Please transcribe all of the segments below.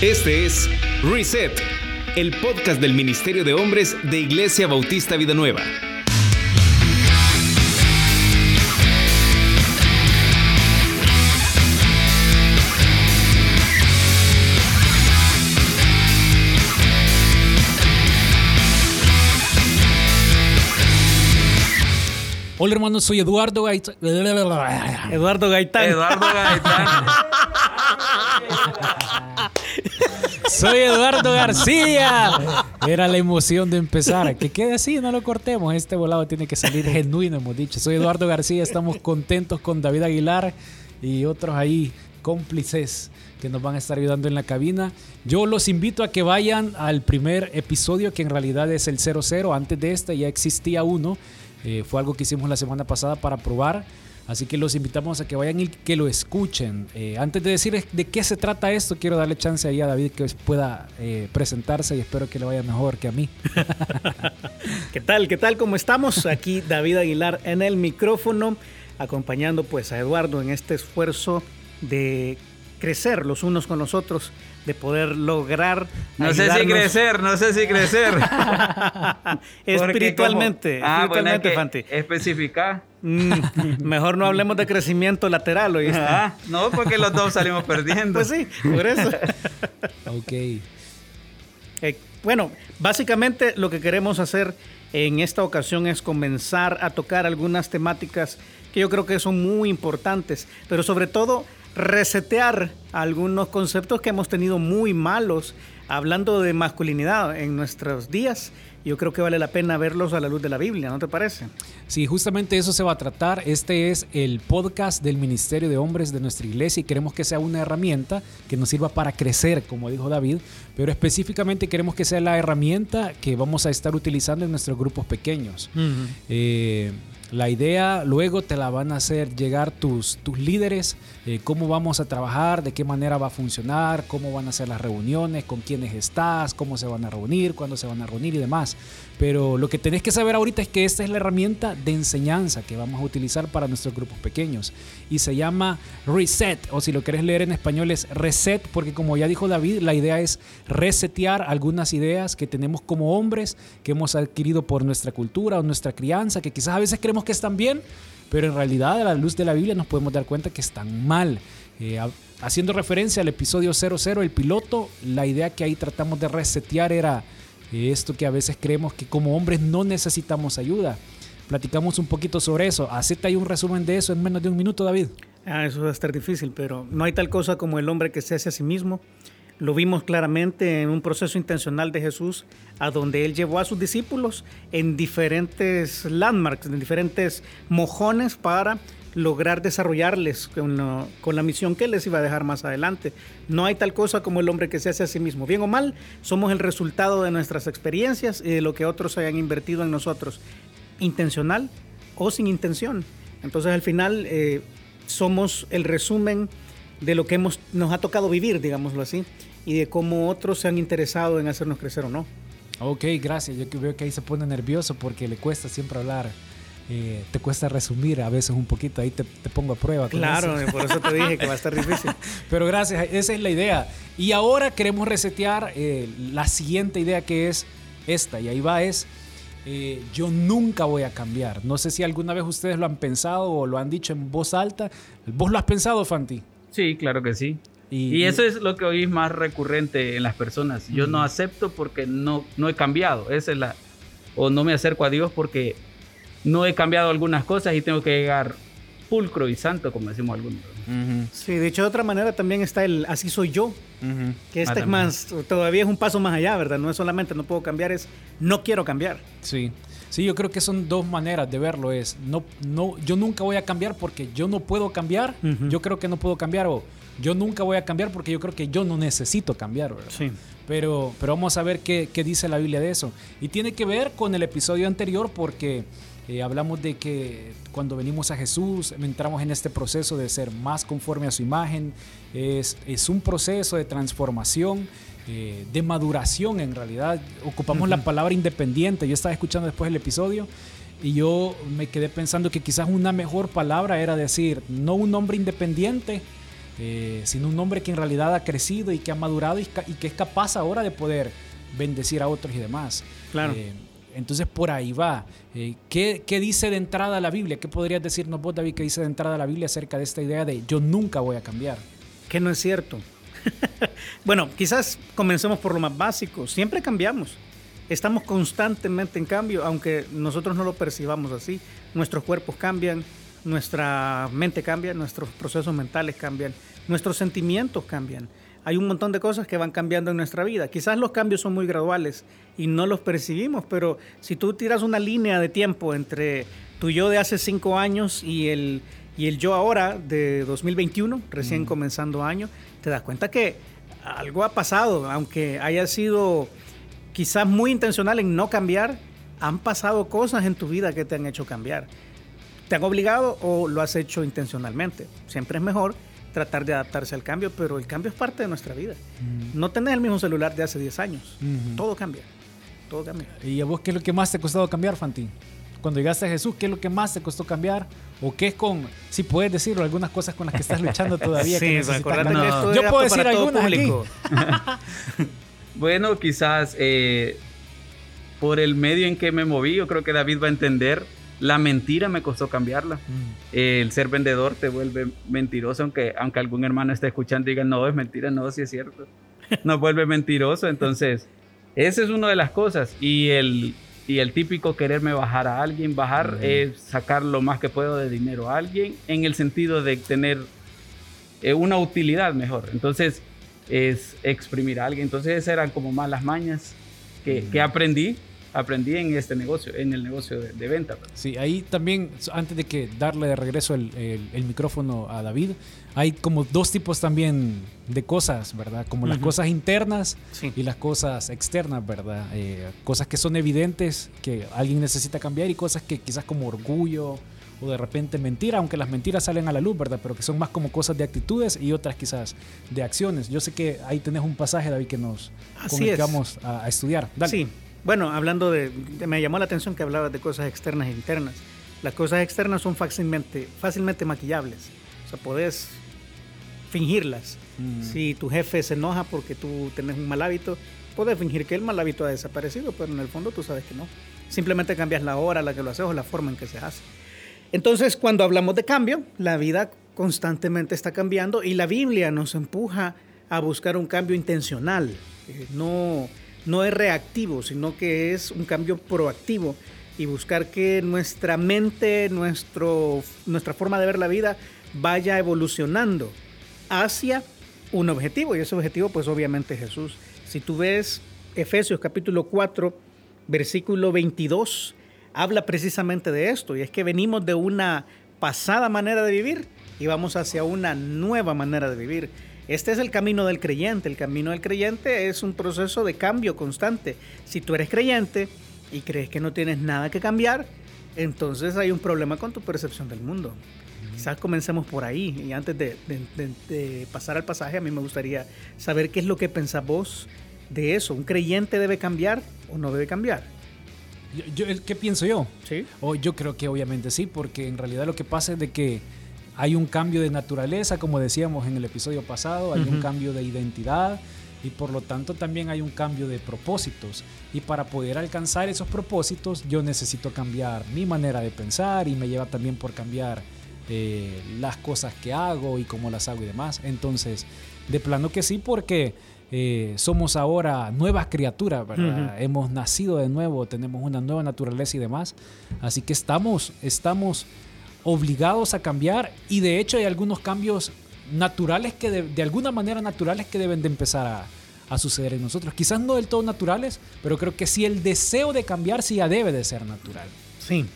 Este es Reset, el podcast del Ministerio de Hombres de Iglesia Bautista Vida Nueva. Hola hermanos, soy Eduardo Gaitán. Eduardo Gaitán. Eduardo Gaitán. Soy Eduardo García. Era la emoción de empezar. Que quede así, no lo cortemos. Este volado tiene que salir genuino, hemos dicho. Soy Eduardo García, estamos contentos con David Aguilar y otros ahí cómplices que nos van a estar ayudando en la cabina. Yo los invito a que vayan al primer episodio, que en realidad es el 00. Antes de este ya existía uno. Eh, fue algo que hicimos la semana pasada para probar. Así que los invitamos a que vayan y que lo escuchen. Eh, antes de decir de qué se trata esto, quiero darle chance ahí a David que pueda eh, presentarse y espero que le vaya mejor que a mí. ¿Qué tal? ¿Qué tal? ¿Cómo estamos? Aquí David Aguilar en el micrófono, acompañando pues a Eduardo en este esfuerzo de crecer los unos con los otros, de poder lograr. No sé si crecer, no sé si crecer. espiritualmente, ah, espiritualmente, bueno, Fanti. Especificar. Mm, mejor no hablemos de crecimiento lateral, ¿oíste? Ah, no, porque los dos salimos perdiendo. Pues sí, por eso. ok. Eh, bueno, básicamente lo que queremos hacer en esta ocasión es comenzar a tocar algunas temáticas que yo creo que son muy importantes, pero sobre todo resetear algunos conceptos que hemos tenido muy malos hablando de masculinidad en nuestros días. Yo creo que vale la pena verlos a la luz de la Biblia, ¿no te parece? Sí, justamente eso se va a tratar. Este es el podcast del Ministerio de Hombres de nuestra iglesia y queremos que sea una herramienta que nos sirva para crecer, como dijo David, pero específicamente queremos que sea la herramienta que vamos a estar utilizando en nuestros grupos pequeños. Uh -huh. eh, la idea luego te la van a hacer llegar tus, tus líderes, eh, cómo vamos a trabajar, de qué manera va a funcionar, cómo van a ser las reuniones, con quiénes estás, cómo se van a reunir, cuándo se van a reunir y demás. Pero lo que tenés que saber ahorita es que esta es la herramienta de enseñanza que vamos a utilizar para nuestros grupos pequeños. Y se llama Reset, o si lo querés leer en español es Reset, porque como ya dijo David, la idea es resetear algunas ideas que tenemos como hombres, que hemos adquirido por nuestra cultura o nuestra crianza, que quizás a veces creemos que están bien, pero en realidad a la luz de la Biblia nos podemos dar cuenta que están mal. Eh, haciendo referencia al episodio 00, el piloto, la idea que ahí tratamos de resetear era esto que a veces creemos que como hombres no necesitamos ayuda. Platicamos un poquito sobre eso. Hacete ahí un resumen de eso en menos de un minuto, David. Ah, eso va a estar difícil, pero no hay tal cosa como el hombre que se hace a sí mismo. Lo vimos claramente en un proceso intencional de Jesús, a donde él llevó a sus discípulos en diferentes landmarks, en diferentes mojones para lograr desarrollarles con, la, misión que les iba a dejar más adelante. No hay tal cosa como el hombre que se hace a sí mismo. Bien o mal, somos el resultado de nuestras experiencias y de lo que otros hayan invertido en nosotros, intencional o sin intención. Entonces al final eh, somos el resumen de lo que hemos, nos ha tocado vivir, digámoslo así, y de cómo otros se han interesado en hacernos crecer o no. Ok, gracias. Yo veo que ahí se pone nervioso porque le cuesta siempre hablar. Eh, te cuesta resumir a veces un poquito, ahí te, te pongo a prueba. Claro, eso. por eso te dije que va a estar difícil. Pero gracias, esa es la idea. Y ahora queremos resetear eh, la siguiente idea que es esta, y ahí va, es eh, yo nunca voy a cambiar. No sé si alguna vez ustedes lo han pensado o lo han dicho en voz alta. ¿Vos lo has pensado, Fanti? Sí, claro que sí. Y, y, eso es lo que hoy es más recurrente en las personas. Yo uh -huh. no acepto porque no, no he cambiado. Esa es la. O no me acerco a Dios porque no he cambiado algunas cosas y tengo que llegar pulcro y santo, como decimos algunos. Uh -huh. Sí, de hecho, de otra manera también está el así soy yo. Uh -huh. Que este ah, es más, todavía es un paso más allá, ¿verdad? No es solamente no puedo cambiar, es no quiero cambiar. Sí. Sí, yo creo que son dos maneras de verlo. Es no, no, yo nunca voy a cambiar porque yo no puedo cambiar. Uh -huh. Yo creo que no puedo cambiar o yo nunca voy a cambiar porque yo creo que yo no necesito cambiar, ¿verdad? Sí. Pero, pero vamos a ver qué, qué dice la Biblia de eso. Y tiene que ver con el episodio anterior porque eh, hablamos de que cuando venimos a Jesús entramos en este proceso de ser más conforme a su imagen. Es, es un proceso de transformación, eh, de maduración en realidad. Ocupamos uh -huh. la palabra independiente. Yo estaba escuchando después el episodio y yo me quedé pensando que quizás una mejor palabra era decir, no un hombre independiente, eh, sino un hombre que en realidad ha crecido y que ha madurado y, que es capaz ahora de poder bendecir a otros y demás. Claro. Eh, entonces por ahí va. Eh, ¿qué, ¿qué, dice de entrada la Biblia? ¿Qué podrías decirnos vos, David, qué dice de entrada la Biblia acerca de esta idea de yo nunca voy a cambiar? Que no es cierto. bueno, quizás comencemos por lo más básico. Siempre cambiamos. Estamos constantemente en cambio, aunque nosotros no lo percibamos así. Nuestros cuerpos cambian, nuestra mente cambia, nuestros procesos mentales cambian, nuestros sentimientos cambian. Hay un montón de cosas que van cambiando en nuestra vida. Quizás los cambios son muy graduales y no los percibimos, pero si tú tiras una línea de tiempo entre tu yo de hace cinco años y el, y el yo ahora de 2021, recién comenzando año, te das cuenta que algo ha pasado, aunque haya sido quizás muy intencional en no cambiar, han pasado cosas en tu vida que te han hecho cambiar. ¿Te han obligado o lo has hecho intencionalmente? Siempre es mejor tratar de adaptarse al cambio, pero el cambio es parte de nuestra vida. No tenés el mismo celular de hace 10 años. Todo cambia. Todo cambia. ¿Y a vos qué es lo que más te ha costado cambiar, Fanti? Cuando llegaste a Jesús, ¿qué es lo que más te costó cambiar? ¿O qué es con, si puedes decirlo, algunas cosas con las que estás luchando todavía? sí, que no. Yo puedo decir algunas público. bueno, quizás eh, por el medio en que me moví, yo creo que David va a entender. La mentira me costó cambiarla. Mm. el ser vendedor te vuelve mentiroso, aunque, aunque algún hermano esté escuchando y diga, no, es mentira, no, sí es cierto. Nos vuelve mentiroso. Entonces, esa es una de las cosas. Y el, y el típico quererme bajar a alguien, bajar es sacar lo más que puedo de dinero a alguien en el sentido de tener eh, una utilidad mejor. Entonces, es exprimir a alguien. Entonces, esas eran como más las mañas que, que aprendí aprendí en este negocio, en el negocio de, venta. Sí, ahí también, antes de que darle de regreso el, micrófono a David, hay como dos tipos también de cosas, ¿verdad? Como las cosas internas y las cosas externas, ¿verdad? Eh, cosas que son evidentes, que alguien necesita cambiar y cosas que quizás como orgullo o de repente mentira, aunque las mentiras salen a la luz, ¿verdad? Pero que son más como cosas de actitudes y otras quizás de acciones. Yo sé que ahí tenés un pasaje, David, que nos Así vamos a, estudiar. Dale. Sí, bueno, hablando de, Me llamó la atención que hablabas de cosas externas e internas. Las cosas externas son fácilmente, fácilmente maquillables. O sea, podés fingirlas. Mm. Si tu jefe se enoja porque tú tenés un mal hábito, puedes fingir que el mal hábito ha desaparecido, pero en el fondo tú sabes que no. Simplemente cambias la hora a la que lo haces o la forma en que se hace. Entonces, cuando hablamos de cambio, la vida constantemente está cambiando y la Biblia nos empuja a buscar un cambio intencional. Eh, no no es reactivo, sino que es un cambio proactivo y buscar que nuestra mente, nuestro, nuestra forma de ver la vida vaya evolucionando hacia un objetivo y ese objetivo pues obviamente Jesús. Si tú ves Efesios capítulo 4, versículo 22, habla precisamente de esto y es que venimos de una pasada manera de vivir y vamos hacia una nueva manera de vivir. Este es el camino del creyente. El camino del creyente es un proceso de cambio constante. Si tú eres creyente y crees que no tienes nada que cambiar, entonces hay un problema con tu percepción del mundo. Quizás comencemos por ahí. Y antes de, pasar al pasaje, a mí me gustaría saber qué es lo que pensás vos de eso. ¿Un creyente debe cambiar o no debe cambiar? ¿Qué pienso yo? ¿Sí? O yo creo que obviamente sí, porque en realidad lo que pasa es de que hay un cambio de naturaleza, como decíamos en el episodio pasado, hay un cambio de identidad y por lo tanto también hay un cambio de propósitos. Y para poder alcanzar esos propósitos yo necesito cambiar mi manera de pensar y me lleva también por cambiar eh, las cosas que hago y cómo las hago y demás. Entonces, de plano que sí, porque eh, somos ahora nuevas criaturas, ¿verdad? Hemos nacido de nuevo, tenemos una nueva naturaleza y demás. Así que estamos, estamos obligados a cambiar y de hecho hay algunos cambios naturales que de, alguna manera naturales que deben de empezar a, a, suceder en nosotros. Quizás no del todo naturales, pero creo que sí el deseo de cambiar sí ya debe de ser natural. Sí,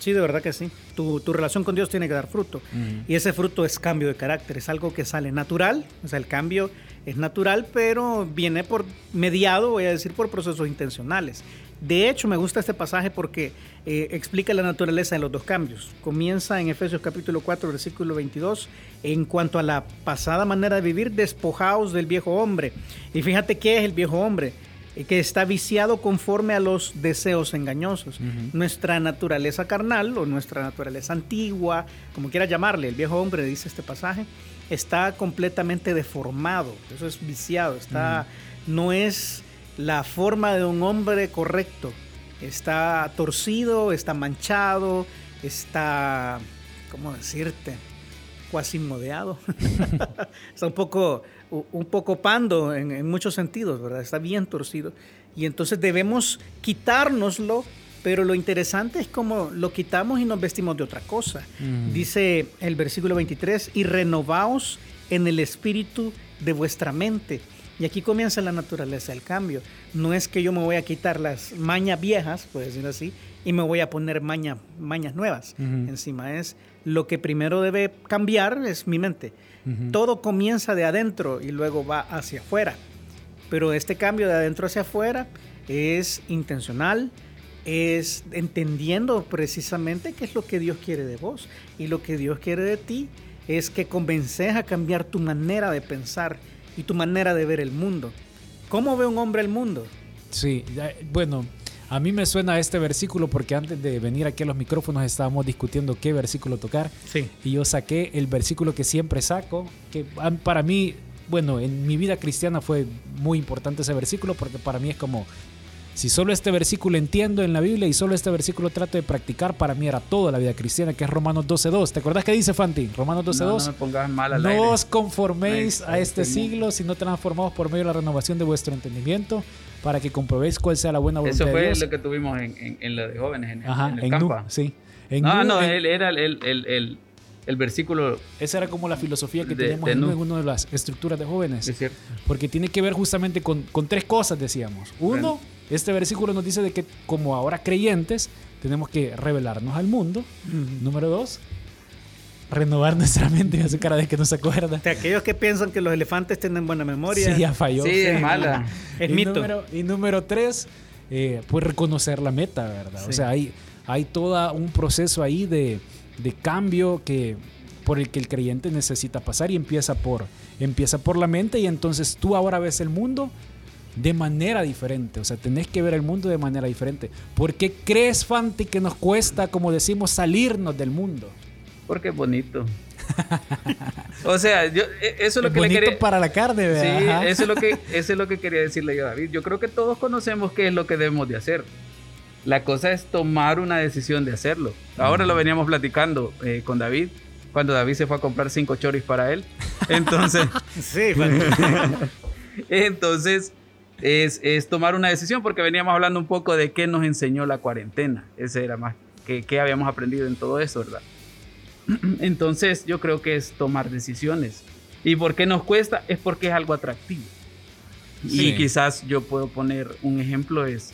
sí, de verdad que sí. Tu, tu, relación con Dios tiene que dar fruto. Y ese fruto es cambio de carácter, es algo que sale natural, o sea, el cambio es natural, pero viene por mediado, voy a decir, por procesos intencionales. De hecho, me gusta este pasaje porque eh, explica la naturaleza de los dos cambios. Comienza en Efesios capítulo 4, versículo 22, en cuanto a la pasada manera de vivir, despojados del viejo hombre. Y fíjate qué es el viejo hombre, eh, que está viciado conforme a los deseos engañosos. Nuestra naturaleza carnal o nuestra naturaleza antigua, como quiera llamarle, el viejo hombre, dice este pasaje, está completamente deformado, eso es viciado, está, no es la forma de un hombre correcto, está torcido, está manchado, está, ¿cómo decirte? modeado. está un poco, un poco pando en, en, muchos sentidos, ¿verdad? Está bien torcido. Y entonces debemos quitárnoslo pero lo interesante es cómo lo quitamos y nos vestimos de otra cosa. Dice el versículo 23, y renovaos en el espíritu de vuestra mente. Y aquí comienza la naturaleza del cambio. No es que yo me voy a quitar las mañas viejas, puede decir así, y me voy a poner mañas nuevas encima. Es lo que primero debe cambiar es mi mente. Todo comienza de adentro y luego va hacia afuera. Pero este cambio de adentro hacia afuera es intencional, es entendiendo precisamente qué es lo que Dios quiere de vos. Y lo que Dios quiere de ti es que convences a cambiar tu manera de pensar y tu manera de ver el mundo. ¿Cómo ve un hombre el mundo? Sí, bueno, a mí me suena este versículo porque antes de venir aquí a los micrófonos estábamos discutiendo qué versículo tocar. Sí. Y yo saqué el versículo que siempre saco, que para mí, bueno, en mi vida cristiana fue muy importante ese versículo porque para mí es como si solo este versículo entiendo en la Biblia y solo este versículo trato de practicar, para mí era toda la vida cristiana, que es Romanos 12.2. ¿Te acordás que dice Fanti? Romanos 12.2. No, no me pongas mal al No os conforméis a este siglo, sino transformados por medio de la renovación de vuestro entendimiento, para que comprobéis cuál sea la buena voluntad de Dios. Eso fue lo que tuvimos en, en, lo de jóvenes, en, Ajá, en el campo. sí. no, no, él era el, el, el, versículo. Esa era como la filosofía que teníamos en una de las estructuras de jóvenes. Es cierto. Porque tiene que ver justamente con, con tres cosas, decíamos. Uno. Este versículo nos dice de que como ahora creyentes tenemos que revelarnos al mundo. Número dos, renovar nuestra mente y hacer cara de que no se acuerda. De aquellos que piensan que los elefantes tienen buena memoria. Sí, ya falló. Sí, es mala. Es y mito. Número, y número tres, eh, pues reconocer la meta, ¿verdad? O sea, hay, hay todo un proceso ahí de, de, cambio que por el que el creyente necesita pasar y empieza por, empieza por la mente y entonces tú ahora ves el mundo de manera diferente. O sea, tenés que ver el mundo de manera diferente. ¿Por qué crees, Fanti, que nos cuesta, como decimos, salirnos del mundo? Porque es bonito. o sea, yo, e, eso es lo que bonito le quería. para la carne, ¿verdad? Sí, eso es, lo que, eso es lo que quería decirle yo a David. Yo creo que todos conocemos qué es lo que debemos de hacer. La cosa es tomar una decisión de hacerlo. Ahora lo veníamos platicando eh, con David, cuando David se fue a comprar cinco choris para él. Entonces. sí, Entonces, es, es, tomar una decisión, porque veníamos hablando un poco de qué nos enseñó la cuarentena. Ese era más, que, qué habíamos aprendido en todo eso, ¿verdad? Entonces yo creo que es tomar decisiones. ¿Y por qué nos cuesta? Es porque es algo atractivo. Y quizás yo puedo poner un ejemplo, es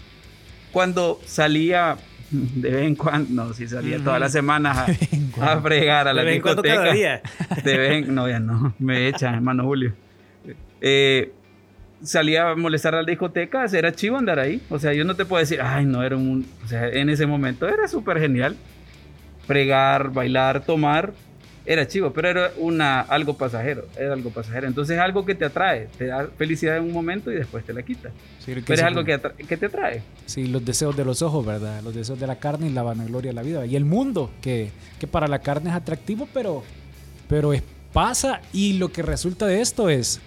cuando salía de vez en cuando, no, si salía todas las semanas a, a, fregar a la discoteca. De vez en, no, ya no, me echan, hermano Julio. Eh, salía a molestar a la discoteca, era chivo andar ahí. O sea, yo no te puedo decir, ay, no, era un. O sea, en ese momento era súper genial. Fregar, bailar, tomar, era chivo, pero era una, algo pasajero. Era algo pasajero. Entonces es algo que te atrae, te da felicidad en un momento y después te la quita. pero es algo que, que, te atrae. Sí, los deseos de los ojos, ¿verdad? Los deseos de la carne y la vanagloria de la vida. Y el mundo, que, que para la carne es atractivo, pero, pero es, pasa y lo que resulta de esto es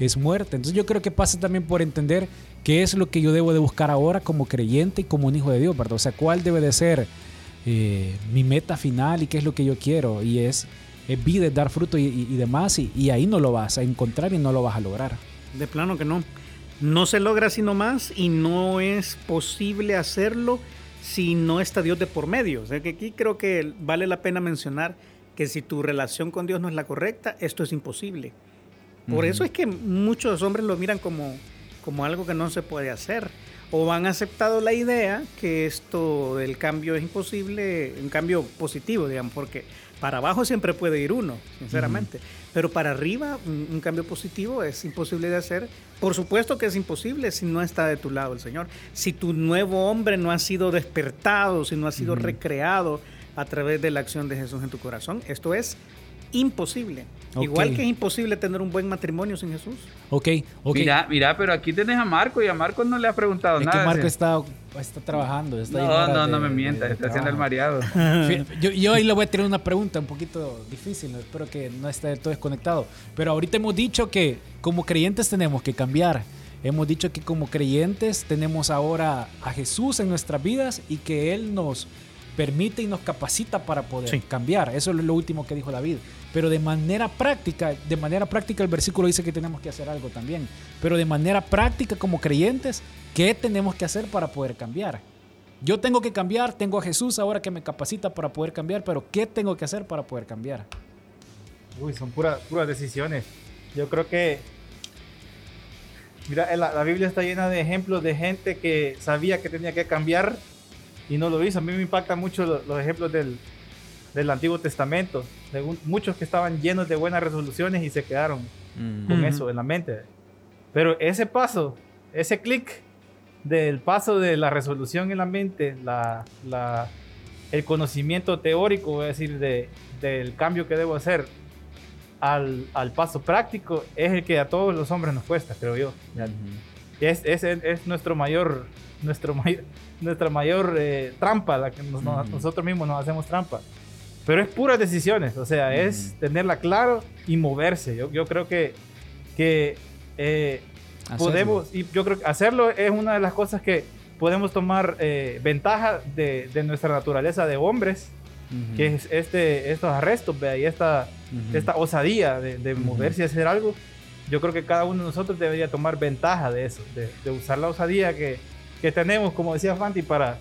es muerte. Entonces yo creo que pasa también por entender qué es lo que yo debo de buscar ahora como creyente y como un hijo de Dios, ¿verdad? O sea, cuál debe de ser eh, mi meta final y qué es lo que yo quiero. Y es, vida, dar fruto y, demás. Y, ahí no lo vas a encontrar y no lo vas a lograr. De plano que no. No se logra sino más y no es posible hacerlo si no está Dios de por medio. O sea que aquí creo que vale la pena mencionar que si tu relación con Dios no es la correcta, esto es imposible. Por eso es que muchos hombres lo miran como, como algo que no se puede hacer. O han aceptado la idea que esto del cambio es imposible, un cambio positivo, digamos, porque para abajo siempre puede ir uno, sinceramente. Pero para arriba, un, cambio positivo es imposible de hacer. Por supuesto que es imposible si no está de tu lado el Señor. Si tu nuevo hombre no ha sido despertado, si no ha sido recreado a través de la acción de Jesús en tu corazón, esto es imposible. Igual que es imposible tener un buen matrimonio sin Jesús. Ok, ok. Mira, mira, pero aquí tenés a Marco y a Marco no le ha preguntado es nada. Que Marco está, está trabajando. no, no, no me mientas, está haciendo el mareado. yo, yo, ahí le voy a tener una pregunta un poquito difícil, espero que no esté todo desconectado. Pero ahorita hemos dicho que como creyentes tenemos que cambiar. Hemos dicho que como creyentes tenemos ahora a Jesús en nuestras vidas y que Él nos permite y nos capacita para poder cambiar. Eso es lo último que dijo David. Pero de manera práctica, de manera práctica el versículo dice que tenemos que hacer algo también. Pero de manera práctica como creyentes, ¿qué tenemos que hacer para poder cambiar? Yo tengo que cambiar, tengo a Jesús ahora que me capacita para poder cambiar, pero ¿qué tengo que hacer para poder cambiar? Uy, son puras decisiones. Yo creo que, mira, la, la Biblia está llena de ejemplos de gente que sabía que tenía que cambiar y no lo hizo. A mí me impactan mucho los, ejemplos del, del, Antiguo Testamento, de muchos que estaban llenos de buenas resoluciones y se quedaron mm. con eso en la mente. Pero ese paso, ese clic del paso de la resolución en la mente, la, la, el conocimiento teórico, voy a decir, de, del cambio que debo hacer, al, al, paso práctico, es el que a todos los hombres nos cuesta, creo yo. Es, es, es, nuestro mayor, nuestro mayor, nuestra mayor eh, trampa, la que nosotros mismos nos hacemos trampa. Pero es puras decisiones, o sea, es tenerla claro y moverse. Yo, yo creo que, que eh, podemos, y yo creo que hacerlo es una de las cosas que podemos tomar eh, ventaja de, de, nuestra naturaleza de hombres, que es este, estos arrestos, y esta, esta osadía de, de moverse y hacer algo. Yo creo que cada uno de nosotros debería tomar ventaja de eso, de, de usar la osadía que, que tenemos, como decía Fanti, para,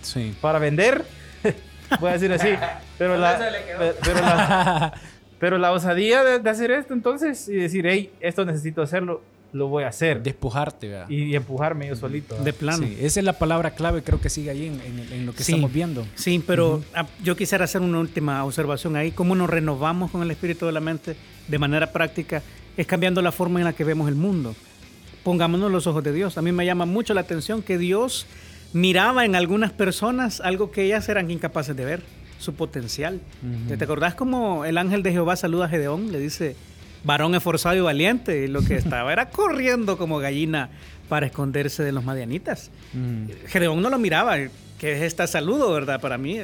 sí. para vender, voy a decir así, pero la, pero la, pero la osadía de, hacer esto entonces y decir, hey, esto necesito hacerlo, lo voy a hacer. Despujarte, ¿verdad? Y, empujarme yo solito. De plano. Sí, esa es la palabra clave, creo que sigue ahí en, lo que estamos viendo. Sí, pero ah, yo quisiera hacer una última observación ahí. ¿Cómo nos renovamos con el espíritu de la mente de manera práctica? Es cambiando la forma en la que vemos el mundo pongámonos los ojos de Dios. A mí me llama mucho la atención que Dios miraba en algunas personas algo que ellas eran incapaces de ver, su potencial. ¿Te acordás cómo el ángel de Jehová saluda a Gedeón? Le dice, varón esforzado y valiente. Y lo que estaba era corriendo como gallina para esconderse de los madianitas. Gedeón no lo miraba, que es este saludo, ¿verdad? Para mí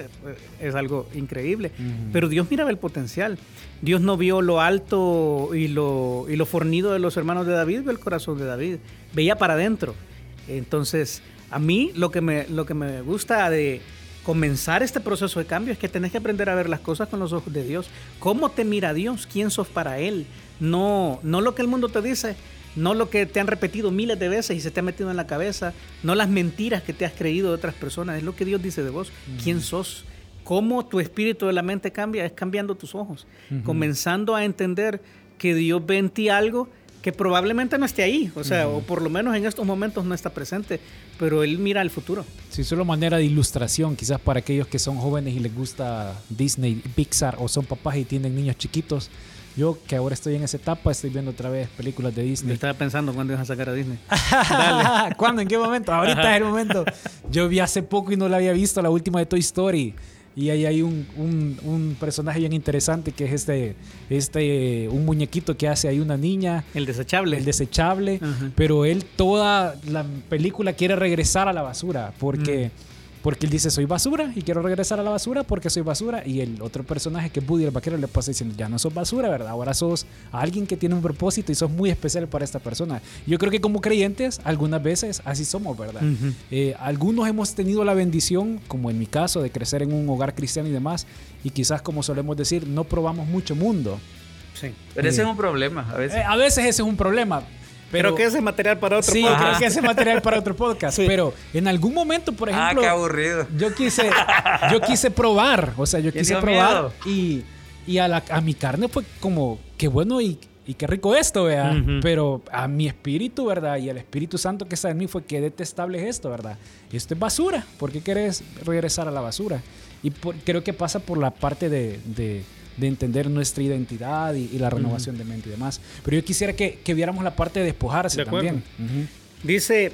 es algo increíble. Pero Dios miraba el potencial. Dios no vio lo alto y lo, y lo fornido de los hermanos de David, vio el corazón de David. Veía para adentro. Entonces, a mí lo que me, lo que me gusta de comenzar este proceso de cambio es que tenés que aprender a ver las cosas con los ojos de Dios. ¿Cómo te mira Dios? ¿Quién sos para Él? No, no lo que el mundo te dice, no lo que te han repetido miles de veces y se te ha metido en la cabeza, no las mentiras que te has creído de otras personas, es lo que Dios dice de vos, quién sos, cómo tu espíritu de la mente cambia, es cambiando tus ojos, comenzando a entender que Dios ve en ti algo que probablemente no esté ahí, o sea, o por lo menos en estos momentos no está presente, pero Él mira el futuro. Sí, solo manera de ilustración, quizás para aquellos que son jóvenes y les gusta Disney, Pixar o son papás y tienen niños chiquitos yo, que ahora estoy en esa etapa, estoy viendo otra vez películas de Disney. estaba pensando cuándo ibas a sacar a Disney. Dale. ¿Cuándo? ¿En qué momento? Ahorita es el momento. Yo vi hace poco y no la había visto, la última de Toy Story. Y ahí hay un, un, personaje bien interesante que es este, este, un muñequito que hace ahí una niña. El desechable. El desechable. Pero él toda la película quiere regresar a la basura porque... Mm. Porque él dice, soy basura y quiero regresar a la basura porque soy basura. Y el otro personaje que es Buddy, el vaquero, le pasa diciendo, ya no sos basura, ¿verdad? Ahora sos alguien que tiene un propósito y sos muy especial para esta persona. Yo creo que como creyentes, algunas veces así somos, ¿verdad? Eh, algunos hemos tenido la bendición, como en mi caso, de crecer en un hogar cristiano y demás. Y quizás, como solemos decir, no probamos mucho mundo. Sí. Pero ese es un problema, a veces. Eh, a veces ese es un problema. Pero, que ese material para otro podcast. Sí, creo que ese material para otro podcast. Pero en algún momento, por ah, ejemplo. Ah, qué aburrido. Yo quise, yo quise probar. O sea, yo quise probar. Y, y a, la, a mi carne fue como, qué bueno y, y qué rico esto, vea. Pero a mi espíritu, ¿verdad? Y al Espíritu Santo que está en mí fue que detestable es esto, ¿verdad? Esto es basura. ¿Por qué querés regresar a la basura? Y creo que pasa por la parte de de entender nuestra identidad y, la renovación de mente y demás. Pero yo quisiera que, que viéramos la parte de despojarse también. Dice,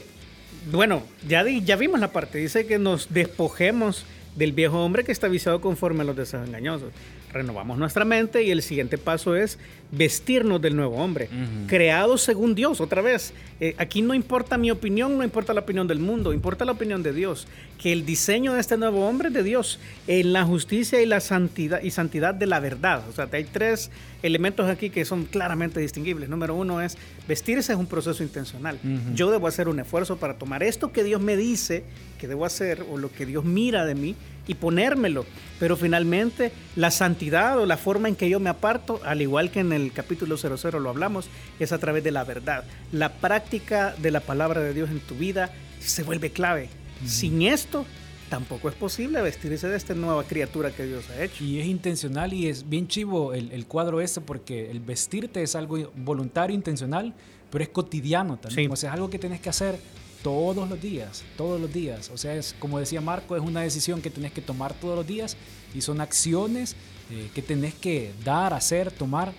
bueno, ya, ya vimos la parte, dice que nos despojemos del viejo hombre que está viciado conforme a los deseos engañosos. Renovamos nuestra mente y el siguiente paso es vestirnos del nuevo hombre, creado según Dios. Otra vez, eh, aquí no importa mi opinión, no importa la opinión del mundo, importa la opinión de Dios. Que el diseño de este nuevo hombre es de Dios, en la justicia y la santidad y santidad de la verdad. O sea, hay tres elementos aquí que son claramente distinguibles. Número uno es vestirse es un proceso intencional. Yo debo hacer un esfuerzo para tomar esto que Dios me dice que debo hacer o lo que Dios mira de mí y ponérmelo. Pero finalmente la santidad o la forma en que yo me aparto, al igual que en el capítulo 00 lo hablamos, es a través de la verdad. La práctica de la palabra de Dios en tu vida se vuelve clave. Sin esto, tampoco es posible vestirse de esta nueva criatura que Dios ha hecho. Y es intencional y es bien chivo el, cuadro este porque el vestirte es algo voluntario, intencional, pero es cotidiano también. O sea, es algo que tienes que hacer todos los días, todos los días. O sea, es como decía Marco, es una decisión que tenés que tomar todos los días y son acciones eh, que tenés que dar, hacer, tomar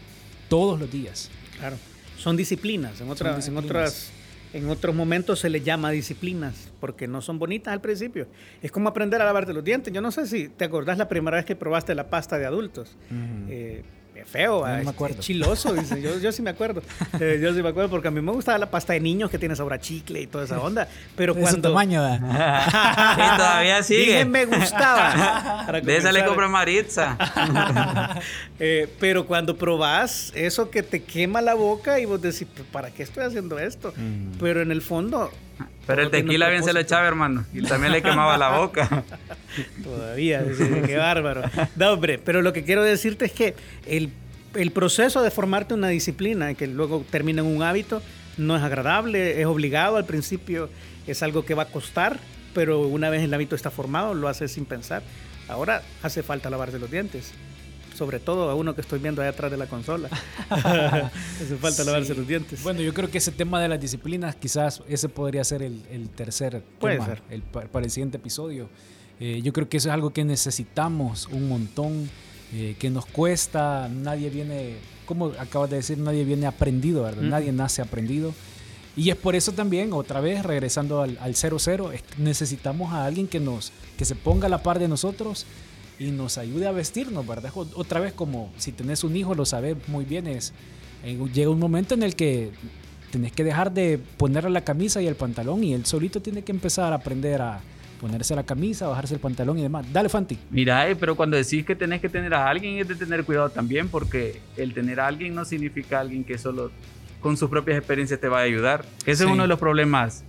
todos los días. Claro, son disciplinas. En, otras, en otras en otros momentos se les llama disciplinas porque no son bonitas al principio. Es como aprender a lavarte los dientes. Yo no sé si te acordás la primera vez que probaste la pasta de adultos feo, no es, chiloso, dice. Yo, yo, sí me acuerdo. Eh, yo sí me acuerdo porque a mí me gustaba la pasta de niños que tiene sabor a chicle y toda esa onda. Pero cuando. Su tamaño, y todavía sigue. Dije, me gustaba. De esa le compra Maritza. Eh, pero cuando probás eso que te quema la boca y vos decís, ¿para qué estoy haciendo esto? Mm. Pero en el fondo. Pero el tequila bien se lo echaba, hermano. Y también le quemaba la boca. Todavía, qué bárbaro. No, hombre, pero lo que quiero decirte es que el, el proceso de formarte una disciplina que luego termina en un hábito no es agradable, es obligado al principio, es algo que va a costar, pero una vez el hábito está formado, lo haces sin pensar. Ahora hace falta lavarse los dientes sobre todo a uno que estoy viendo ahí atrás de la consola. Hace falta lavarse los dientes. Bueno, yo creo que ese tema de las disciplinas, quizás ese podría ser el, el tercer Puede tema ser. El, para el siguiente episodio. Eh, yo creo que eso es algo que necesitamos un montón, eh, que nos cuesta, nadie viene, como acabas de decir, nadie viene aprendido, ¿verdad? Nadie nace aprendido. Y es por eso también, otra vez, regresando al, al 0-0, necesitamos a alguien que, nos, que se ponga a la par de nosotros y nos ayude a vestirnos, ¿verdad? Otra vez, como si tenés un hijo, lo sabes muy bien, es, eh, llega un momento en el que tenés que dejar de ponerle la camisa y el pantalón y él solito tiene que empezar a aprender a, ponerse la camisa, bajarse el pantalón y demás. Dale, Fanti. Mira, eh, pero cuando decís que tenés que tener a alguien es de tener cuidado también, porque el tener a alguien no significa alguien que solo con sus propias experiencias te va a ayudar. Ese es uno de los problemas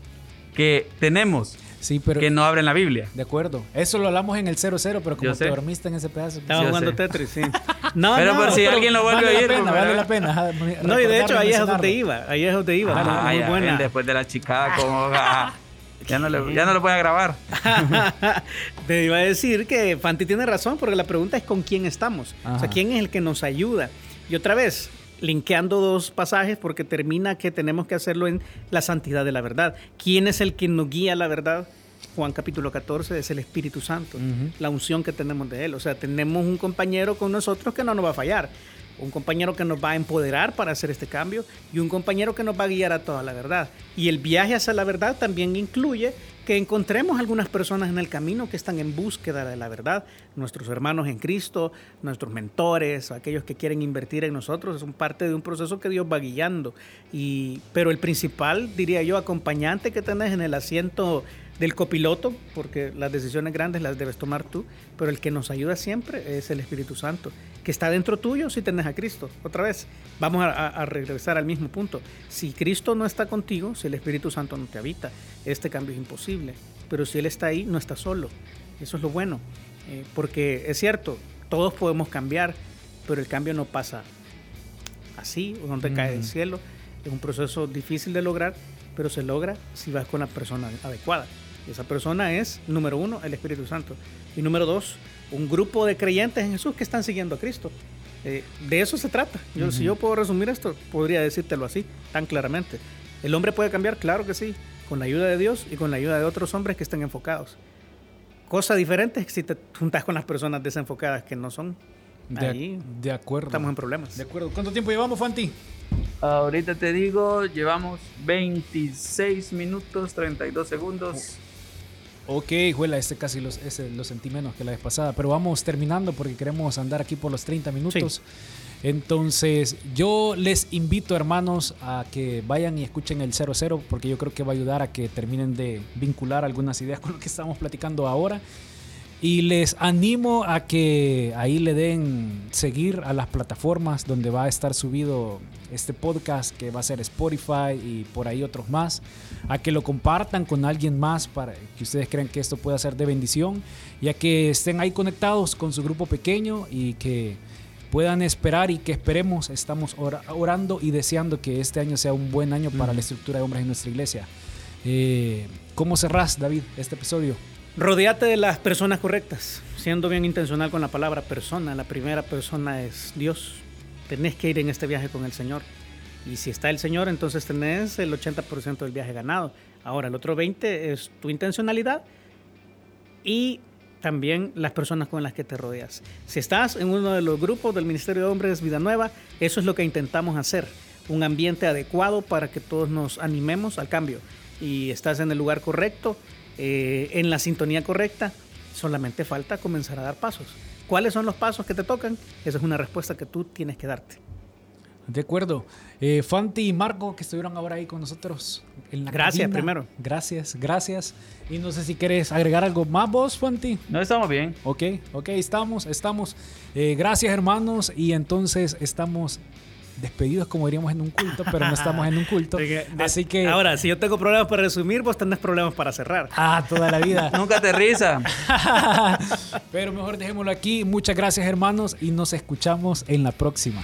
que tenemos. Sí, pero, que no abren la Biblia. De acuerdo. Eso lo hablamos en el 00, pero como te dormiste en ese pedazo. Estaba jugando Tetris, sí. No, pero por si alguien lo vuelve a oír. Pena, vale la pena. No, y de hecho ahí es donde iba. Ahí es donde iba. Ah, muy buena. Después de la chicada, como... Ya no, le, ya no lo voy a grabar. Te iba a decir que Fanti tiene razón, porque la pregunta es con quién estamos. O sea, quién es el que nos ayuda. Y otra vez, linkeando dos pasajes, porque termina que tenemos que hacerlo en la santidad de la verdad. ¿Quién es el que nos guía la verdad? Juan capítulo 14 es el Espíritu Santo, la unción que tenemos de Él. O sea, tenemos un compañero con nosotros que no nos va a fallar un compañero que nos va a empoderar para hacer este cambio y un compañero que nos va a guiar a toda la verdad. Y el viaje hacia la verdad también incluye que encontremos algunas personas en el camino que están en búsqueda de la verdad, nuestros hermanos en Cristo, nuestros mentores, aquellos que quieren invertir en nosotros, son parte de un proceso que Dios va guiando. Y, pero el principal, diría yo, acompañante que tenés en el asiento del copiloto, porque las decisiones grandes las debes tomar tú, pero el que nos ayuda siempre es el Espíritu Santo, que está dentro tuyo si tenés a Cristo. Otra vez, vamos a, regresar al mismo punto. Si Cristo no está contigo, si el Espíritu Santo no te habita, este cambio es imposible. Pero si Él está ahí, no está solo. Eso es lo bueno. Eh, porque es cierto, todos podemos cambiar, pero el cambio no pasa así, o no te cae del cielo. Es un proceso difícil de lograr, pero se logra si vas con la persona adecuada. Esa persona es, número uno, el Espíritu Santo. Y número dos, un grupo de creyentes en Jesús que están siguiendo a Cristo. Eh, de eso se trata. Yo, Si yo puedo resumir esto, podría decírtelo así, tan claramente. ¿El hombre puede cambiar? Claro que sí, con la ayuda de Dios y con la ayuda de otros hombres que estén enfocados. Cosa diferente es si te juntas con las personas desenfocadas que no son. De, ahí de acuerdo. Estamos en problemas. De acuerdo. ¿Cuánto tiempo llevamos, Fanti? Ahorita te digo, llevamos 26 minutos 32 segundos. Ok, juela, este casi lo, lo sentí menos que la vez pasada, pero vamos terminando porque queremos andar aquí por los 30 minutos. Entonces, yo les invito, hermanos, a que vayan y escuchen el 00 porque yo creo que va a ayudar a que terminen de vincular algunas ideas con lo que estamos platicando ahora. Y les animo a que ahí le den seguir a las plataformas donde va a estar subido este podcast, que va a ser Spotify y por ahí otros más. A que lo compartan con alguien más para que ustedes crean que esto pueda ser de bendición. Y a que estén ahí conectados con su grupo pequeño y que puedan esperar y que esperemos, estamos orando y deseando que este año sea un buen año para la estructura de hombres en nuestra iglesia. Eh, ¿Cómo cerrás, David, este episodio? Rodeate de las personas correctas, siendo bien intencional con la palabra persona. La primera persona es Dios. Tenés que ir en este viaje con el Señor. Y si está el Señor, entonces tenés el 80% del viaje ganado. Ahora, el otro 20% es tu intencionalidad y también las personas con las que te rodeas. Si estás en uno de los grupos del Ministerio de Hombres Vida Nueva, eso es lo que intentamos hacer. Un ambiente adecuado para que todos nos animemos al cambio. Y estás en el lugar correcto, eh, en la sintonía correcta, solamente falta comenzar a dar pasos. ¿Cuáles son los pasos que te tocan? Esa es una respuesta que tú tienes que darte. De acuerdo. Eh, Fanti y Marco, que estuvieron ahora ahí con nosotros en la Gracias, primero. Gracias, gracias. Y no sé si quieres agregar algo más vos, Fanti. No, estamos bien. Ok, ok, estamos, estamos. Eh, gracias, hermanos. Y entonces estamos despedidos como diríamos en un culto, pero no estamos en un culto. así que... Ahora, si yo tengo problemas para resumir, vos tenés problemas para cerrar. Ah, toda la vida. Nunca te risa. pero mejor dejémoslo aquí. Muchas gracias hermanos y nos escuchamos en la próxima.